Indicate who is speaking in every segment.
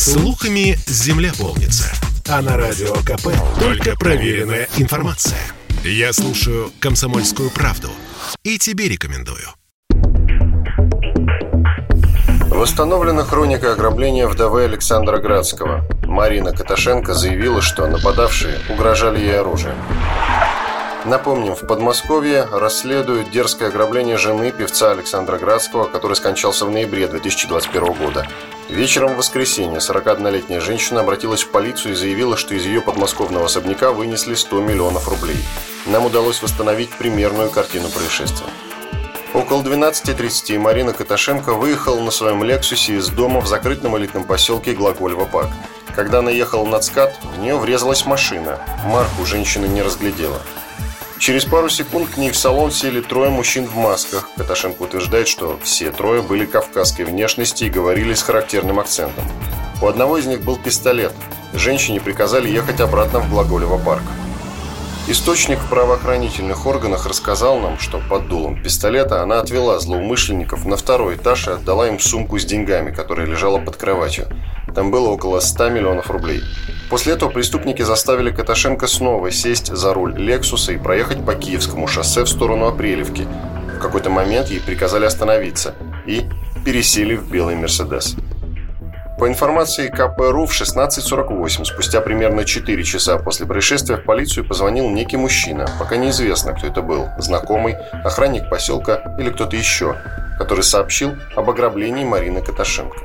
Speaker 1: Слухами земля полнится. А на радио КП только проверенная информация. Я слушаю «Комсомольскую правду» и тебе рекомендую.
Speaker 2: Восстановлена хроника ограбления вдовы Александра Градского. Марина Каташенко заявила, что нападавшие угрожали ей оружием. Напомним, в Подмосковье расследуют дерзкое ограбление жены певца Александра Градского, который скончался в ноябре 2021 года. Вечером в воскресенье 41-летняя женщина обратилась в полицию и заявила, что из ее подмосковного особняка вынесли 100 миллионов рублей. Нам удалось восстановить примерную картину происшествия. Около 12.30 Марина Каташенко выехала на своем «Лексусе» из дома в закрытом элитном поселке Глагольва Пак. Когда она ехала над скат, в нее врезалась машина. Марку женщина не разглядела. Через пару секунд к ней в салон сели трое мужчин в масках. Каташенко утверждает, что все трое были кавказской внешности и говорили с характерным акцентом. У одного из них был пистолет. Женщине приказали ехать обратно в Глаголево парк. Источник в правоохранительных органах рассказал нам, что под дулом пистолета она отвела злоумышленников на второй этаж и отдала им сумку с деньгами, которая лежала под кроватью. Там было около 100 миллионов рублей. После этого преступники заставили Каташенко снова сесть за руль «Лексуса» и проехать по Киевскому шоссе в сторону Апрелевки. В какой-то момент ей приказали остановиться и пересели в белый «Мерседес». По информации КПРУ в 16.48, спустя примерно 4 часа после происшествия, в полицию позвонил некий мужчина. Пока неизвестно, кто это был. Знакомый, охранник поселка или кто-то еще, который сообщил об ограблении Марины Каташенко.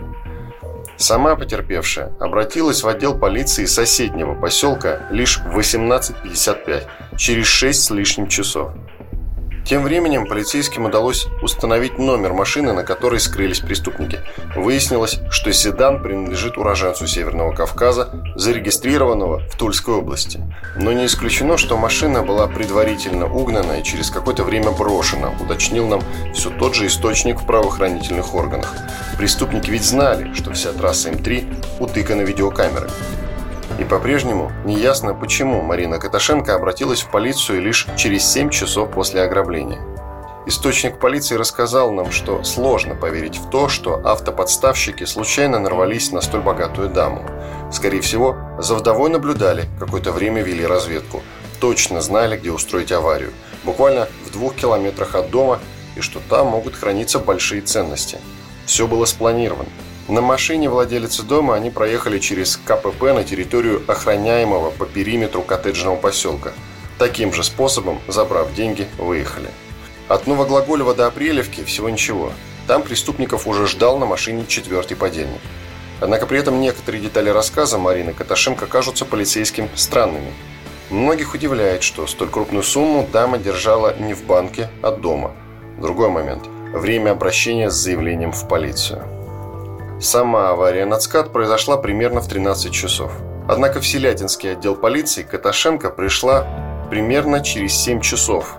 Speaker 2: Сама потерпевшая обратилась в отдел полиции соседнего поселка лишь в 18.55, через 6 с лишним часов. Тем временем полицейским удалось установить номер машины, на которой скрылись преступники. Выяснилось, что седан принадлежит уроженцу Северного Кавказа, зарегистрированного в Тульской области. Но не исключено, что машина была предварительно угнана и через какое-то время брошена, уточнил нам все тот же источник в правоохранительных органах. Преступники ведь знали, что вся трасса М3 утыкана видеокамерами. И по-прежнему неясно, почему Марина Каташенко обратилась в полицию лишь через 7 часов после ограбления. Источник полиции рассказал нам, что сложно поверить в то, что автоподставщики случайно нарвались на столь богатую даму. Скорее всего, за вдовой наблюдали, какое-то время вели разведку, точно знали, где устроить аварию, буквально в двух километрах от дома, и что там могут храниться большие ценности. Все было спланировано. На машине владелицы дома они проехали через КПП на территорию охраняемого по периметру коттеджного поселка. Таким же способом, забрав деньги, выехали. От Новоглаголева до Апрелевки всего ничего. Там преступников уже ждал на машине четвертый подельник. Однако при этом некоторые детали рассказа Марины Каташенко кажутся полицейским странными. Многих удивляет, что столь крупную сумму дама держала не в банке, а дома. Другой момент – время обращения с заявлением в полицию. Сама авария над СКАТ произошла примерно в 13 часов. Однако в Селятинский отдел полиции Каташенко пришла примерно через 7 часов,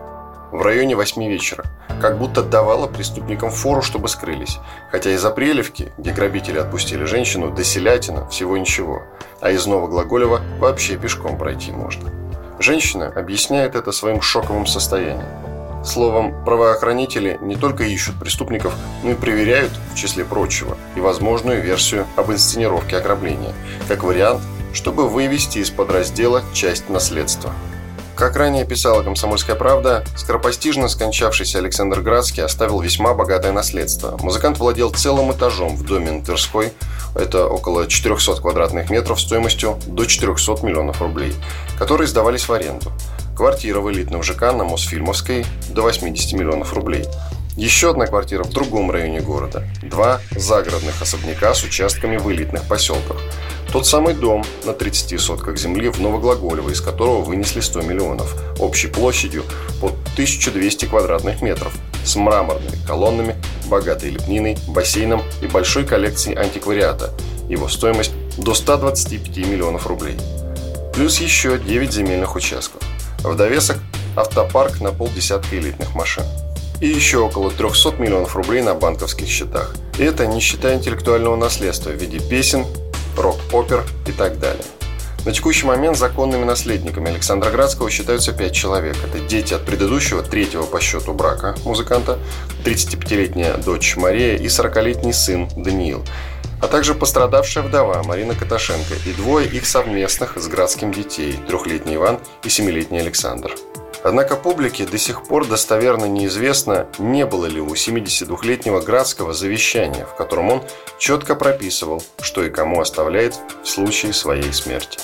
Speaker 2: в районе 8 вечера, как будто давала преступникам фору, чтобы скрылись. Хотя из Апрелевки, где грабители отпустили женщину, до Селятина всего ничего, а из Новоглаголева вообще пешком пройти можно. Женщина объясняет это своим шоковым состоянием. Словом, правоохранители не только ищут преступников, но и проверяют, в числе прочего, и возможную версию об инсценировке ограбления, как вариант, чтобы вывести из подраздела часть наследства. Как ранее писала «Комсомольская правда», скоропостижно скончавшийся Александр Градский оставил весьма богатое наследство. Музыкант владел целым этажом в доме на Тверской, это около 400 квадратных метров стоимостью до 400 миллионов рублей, которые сдавались в аренду. Квартира в элитном ЖК на Мосфильмовской до 80 миллионов рублей. Еще одна квартира в другом районе города. Два загородных особняка с участками в элитных поселках. Тот самый дом на 30 сотках земли в Новоглаголево, из которого вынесли 100 миллионов, общей площадью под 1200 квадратных метров, с мраморными колоннами, богатой лепниной, бассейном и большой коллекцией антиквариата. Его стоимость до 125 миллионов рублей. Плюс еще 9 земельных участков. В довесок автопарк на полдесятка элитных машин. И еще около 300 миллионов рублей на банковских счетах. И это не считая интеллектуального наследства в виде песен, рок-опер и так далее. На текущий момент законными наследниками Александра Градского считаются пять человек. Это дети от предыдущего, третьего по счету брака музыканта, 35-летняя дочь Мария и 40-летний сын Даниил. А также пострадавшая вдова Марина Каташенко и двое их совместных с Градским детей, трехлетний Иван и семилетний Александр. Однако публике до сих пор достоверно неизвестно, не было ли у 72-летнего Градского завещания, в котором он четко прописывал, что и кому оставляет в случае своей смерти.